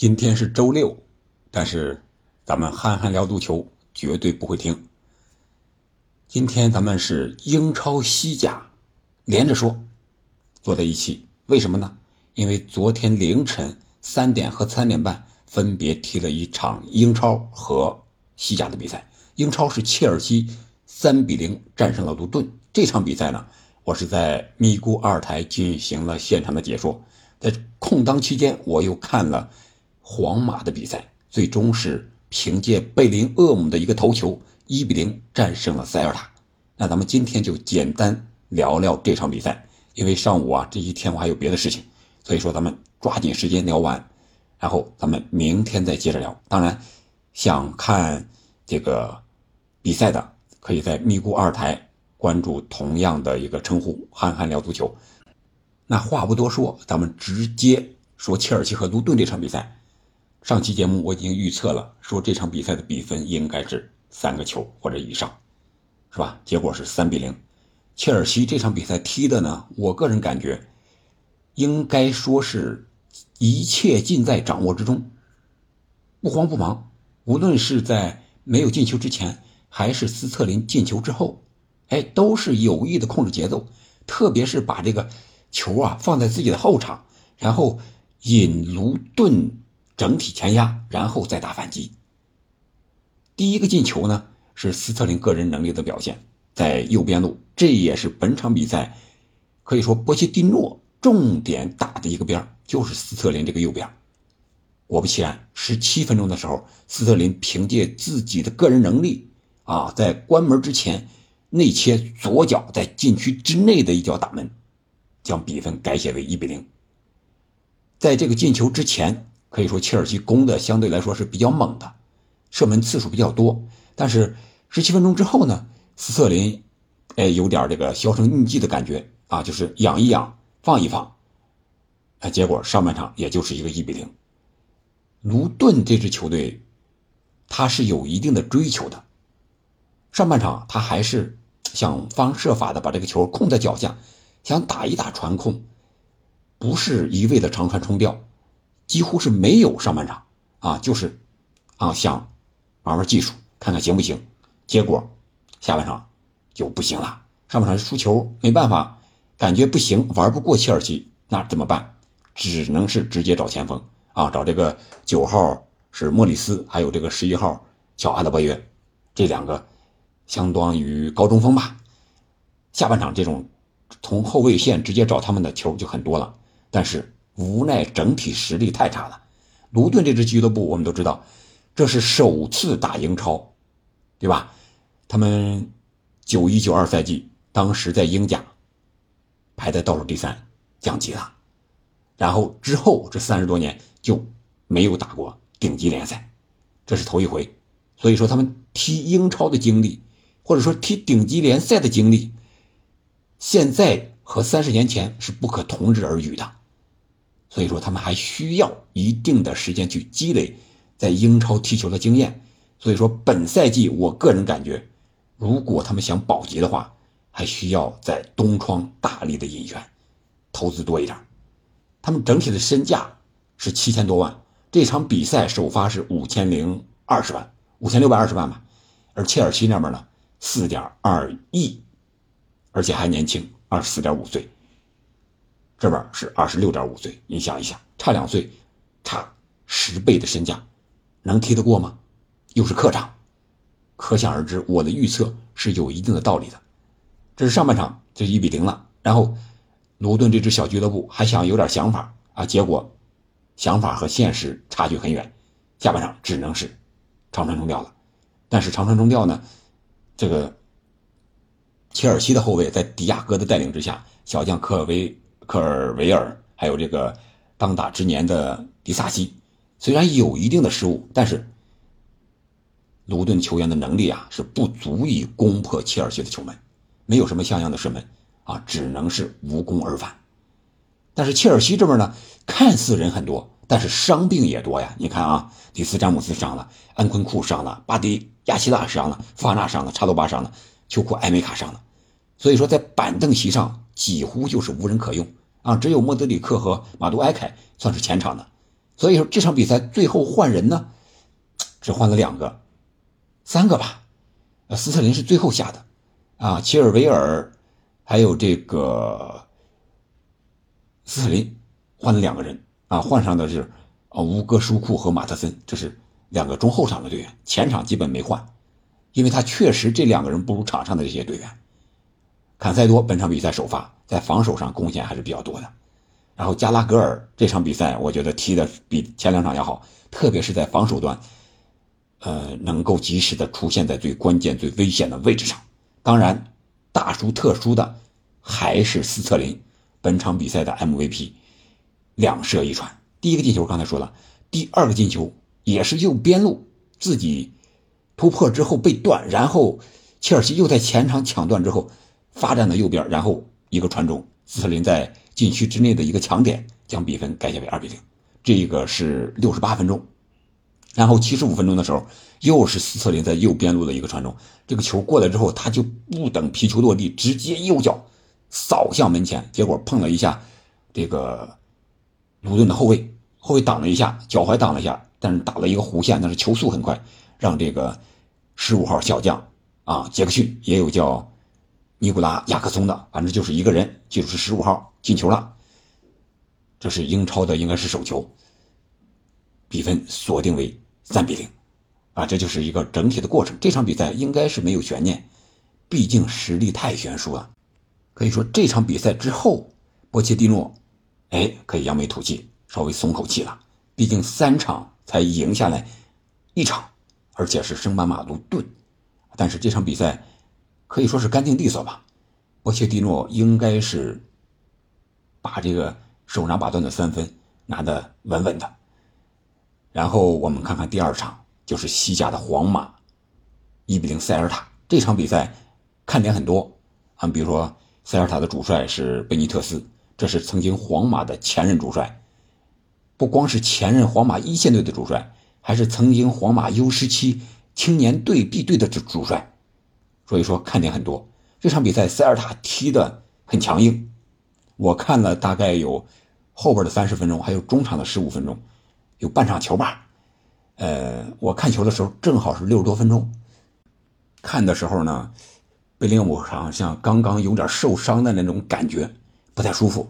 今天是周六，但是咱们憨憨聊足球绝对不会停。今天咱们是英超、西甲连着说，坐在一起。为什么呢？因为昨天凌晨三点和三点半分别踢了一场英超和西甲的比赛。英超是切尔西三比零战胜了卢顿。这场比赛呢，我是在咪咕二台进行了现场的解说。在空档期间，我又看了。皇马的比赛最终是凭借贝林厄姆的一个头球，一比零战胜了塞尔塔。那咱们今天就简单聊聊这场比赛，因为上午啊这一天我还有别的事情，所以说咱们抓紧时间聊完，然后咱们明天再接着聊。当然，想看这个比赛的，可以在咪咕二台关注同样的一个称呼“憨憨聊足球”。那话不多说，咱们直接说切尔西和卢顿这场比赛。上期节目我已经预测了，说这场比赛的比分应该是三个球或者以上，是吧？结果是三比零。切尔西这场比赛踢的呢，我个人感觉，应该说是一切尽在掌握之中，不慌不忙。无论是在没有进球之前，还是斯特林进球之后，哎，都是有意的控制节奏，特别是把这个球啊放在自己的后场，然后引卢顿。整体前压，然后再打反击。第一个进球呢是斯特林个人能力的表现，在右边路，这也是本场比赛可以说波切蒂诺重点打的一个边就是斯特林这个右边。果不其然，十七分钟的时候，斯特林凭借自己的个人能力啊，在关门之前内切左脚在禁区之内的一脚打门，将比分改写为一比零。在这个进球之前。可以说，切尔西攻的相对来说是比较猛的，射门次数比较多。但是十七分钟之后呢，斯特林，哎，有点这个销声匿迹的感觉啊，就是养一养，放一放。哎，结果上半场也就是一个一比零。卢顿这支球队，他是有一定的追求的。上半场他还是想方设法的把这个球控在脚下，想打一打传控，不是一味的长传冲吊。几乎是没有上半场啊，就是，啊想玩玩技术，看看行不行。结果下半场就不行了，上半场输球，没办法，感觉不行，玩不过切尔西，那怎么办？只能是直接找前锋啊，找这个九号是莫里斯，还有这个十一号叫阿德巴约，这两个相当于高中锋吧。下半场这种从后卫线直接找他们的球就很多了，但是。无奈整体实力太差了，卢顿这支俱乐部我们都知道，这是首次打英超，对吧？他们九一九二赛季当时在英甲排在倒数第三，降级了，然后之后这三十多年就没有打过顶级联赛，这是头一回。所以说他们踢英超的经历，或者说踢顶级联赛的经历，现在和三十年前是不可同日而语的。所以说，他们还需要一定的时间去积累在英超踢球的经验。所以说，本赛季我个人感觉，如果他们想保级的话，还需要在东窗大力的引援，投资多一点。他们整体的身价是七千多万，这场比赛首发是五千零二十万，五千六百二十万吧。而切尔西那边呢，四点二亿，而且还年轻，二十四点五岁。这边是二十六点五岁，你想一想，差两岁，差十倍的身价，能踢得过吗？又是客场，可想而知，我的预测是有一定的道理的。这是上半场就一比零了，然后卢顿这支小俱乐部还想有点想法啊，结果想法和现实差距很远，下半场只能是长传中吊了。但是长传中吊呢，这个切尔西的后卫在迪亚哥的带领之下，小将科尔维。科尔维尔还有这个当打之年的迪萨西，虽然有一定的失误，但是卢顿球员的能力啊是不足以攻破切尔西的球门，没有什么像样的射门啊，只能是无功而返。但是切尔西这边呢，看似人很多，但是伤病也多呀。你看啊，迪斯詹姆斯伤了，安昆库伤了，巴迪亚希纳伤了，法纳伤了，查多巴伤了，秋库埃梅卡伤了，所以说在板凳席上几乎就是无人可用。啊，只有莫德里克和马杜埃凯算是前场的，所以说这场比赛最后换人呢，只换了两个、三个吧。呃，斯特林是最后下的，啊，齐尔维尔还有这个斯特林换了两个人啊，换上的是啊乌戈舒库和马特森，这是两个中后场的队员，前场基本没换，因为他确实这两个人不如场上的这些队员。坎塞多本场比赛首发，在防守上贡献还是比较多的。然后加拉格尔这场比赛，我觉得踢的比前两场要好，特别是在防守端，呃，能够及时的出现在最关键、最危险的位置上。当然，大输特输的还是斯特林，本场比赛的 MVP，两射一传。第一个进球刚才说了，第二个进球也是右边路自己突破之后被断，然后切尔西又在前场抢断之后发展到右边，然后一个传中，斯特林在。禁区之内的一个强点，将比分改写为二比零。这个是六十八分钟，然后七十五分钟的时候，又是斯特林在右边路的一个传中。这个球过来之后，他就不等皮球落地，直接右脚扫向门前，结果碰了一下这个卢顿的后卫，后卫挡了一下，脚踝挡了一下，但是打了一个弧线，但是球速很快，让这个十五号小将啊杰克逊，也有叫尼古拉亚克松的，反正就是一个人，记住是十五号。进球了，这是英超的，应该是首球。比分锁定为三比零，啊，这就是一个整体的过程。这场比赛应该是没有悬念，毕竟实力太悬殊了。可以说这场比赛之后，波切蒂诺，哎，可以扬眉吐气，稍微松口气了。毕竟三场才赢下来一场，而且是升班马卢顿。但是这场比赛可以说是干净利索吧？波切蒂诺应该是。把这个手拿把攥的三分拿得稳稳的，然后我们看看第二场，就是西甲的皇马一比零塞尔塔这场比赛，看点很多啊，比如说塞尔塔的主帅是贝尼特斯，这是曾经皇马的前任主帅，不光是前任皇马一线队的主帅，还是曾经皇马 U 十七青年队 B 队的主主帅，所以说看点很多。这场比赛塞尔塔踢得很强硬。我看了大概有后边的三十分钟，还有中场的十五分钟，有半场球吧。呃，我看球的时候正好是六十多分钟。看的时候呢，贝林厄姆好像刚刚有点受伤的那种感觉，不太舒服。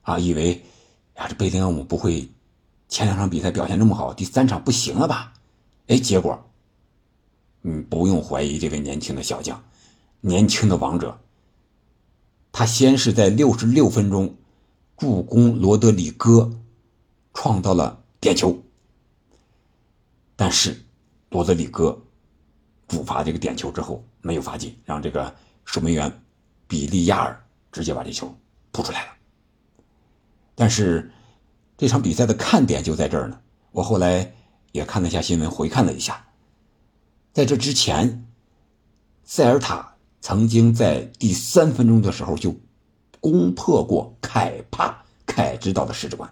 啊，以为呀这贝林厄姆不会前两场比赛表现这么好，第三场不行了吧？哎，结果，嗯，不用怀疑这位年轻的小将，年轻的王者。他先是在六十六分钟助攻罗德里戈创造了点球，但是罗德里戈补罚这个点球之后没有罚进，让这个守门员比利亚尔直接把这球扑出来了。但是这场比赛的看点就在这儿呢。我后来也看了一下新闻，回看了一下，在这之前，塞尔塔。曾经在第三分钟的时候就攻破过凯帕凯指导的十指关，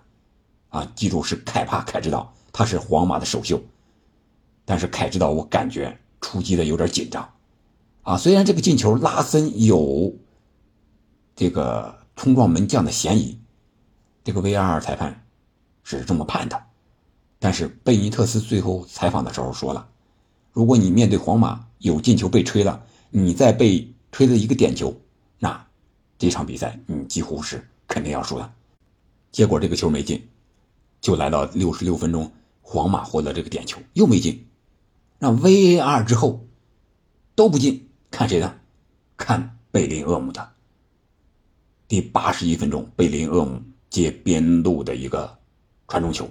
啊，记住是凯帕凯指导，他是皇马的首秀。但是凯指导我感觉出击的有点紧张，啊，虽然这个进球拉森有这个冲撞门将的嫌疑，这个 VAR 裁判是这么判的，但是贝尼特斯最后采访的时候说了，如果你面对皇马有进球被吹了。你再被吹了一个点球，那这场比赛你几乎是肯定要输的。结果这个球没进，就来到六十六分钟，皇马获得这个点球又没进，让 VAR 之后都不进，看谁的？看贝林厄姆的。第八十一分钟，贝林厄姆接边路的一个传中球，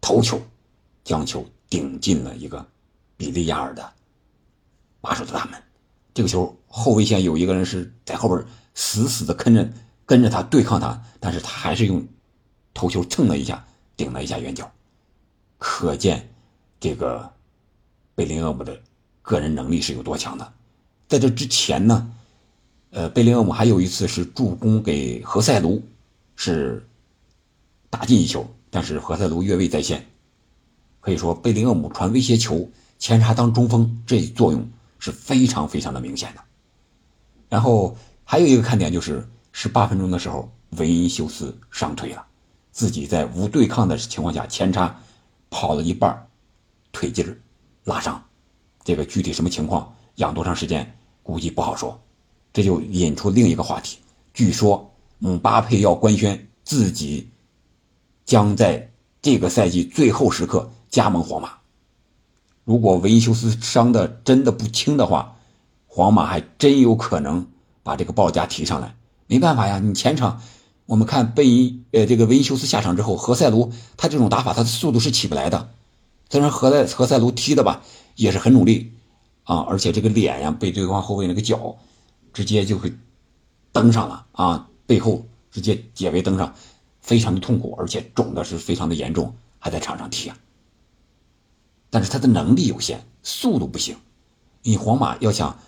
头球将球顶进了一个比利亚尔的把守的大门。这个球后卫线有一个人是在后边死死的跟着跟着他对抗他，但是他还是用头球蹭了一下顶了一下远角，可见这个贝林厄姆的个人能力是有多强的。在这之前呢，呃，贝林厄姆还有一次是助攻给何塞卢，是打进一球，但是何塞卢越位在先。可以说贝林厄姆传威胁球、前插当中锋这作用。是非常非常的明显的，然后还有一个看点就是十八分钟的时候，维因修斯伤腿了，自己在无对抗的情况下前插跑了一半，腿筋儿拉伤。这个具体什么情况，养多长时间，估计不好说。这就引出另一个话题，据说姆巴佩要官宣自己将在这个赛季最后时刻加盟皇马。如果维尼修斯伤的真的不轻的话，皇马还真有可能把这个报价提上来。没办法呀，你前场我们看贝呃这个维尼修斯下场之后，何塞卢他这种打法他的速度是起不来的。虽然何塞何塞卢踢的吧也是很努力啊，而且这个脸呀被对方后卫那个脚直接就会蹬上了啊，背后直接解围蹬上，非常的痛苦，而且肿的是非常的严重，还在场上踢啊。但是他的能力有限，速度不行。你皇马要想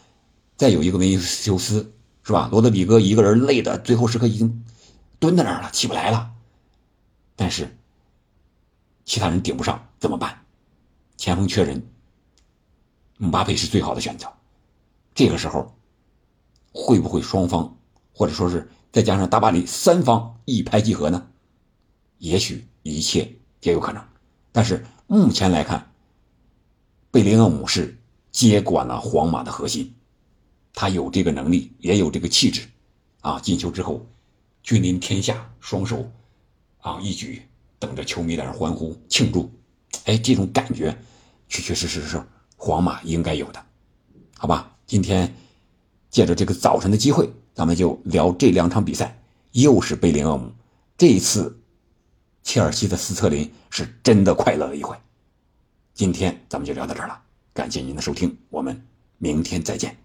再有一个维尼修斯，是吧？罗德里戈一个人累的最后时刻已经蹲在那儿了，起不来了。但是其他人顶不上，怎么办？前锋缺人，姆巴佩是最好的选择。这个时候会不会双方，或者说是再加上大巴黎三方一拍即合呢？也许一切皆有可能。但是目前来看。贝林厄姆是接管了皇马的核心，他有这个能力，也有这个气质，啊！进球之后，君临天下，双手啊一举，等着球迷在那欢呼庆祝，哎，这种感觉，确确实实是皇马应该有的，好吧？今天借着这个早晨的机会，咱们就聊这两场比赛，又是贝林厄姆，这一次切尔西的斯特林是真的快乐了一回。今天咱们就聊到这儿了，感谢您的收听，我们明天再见。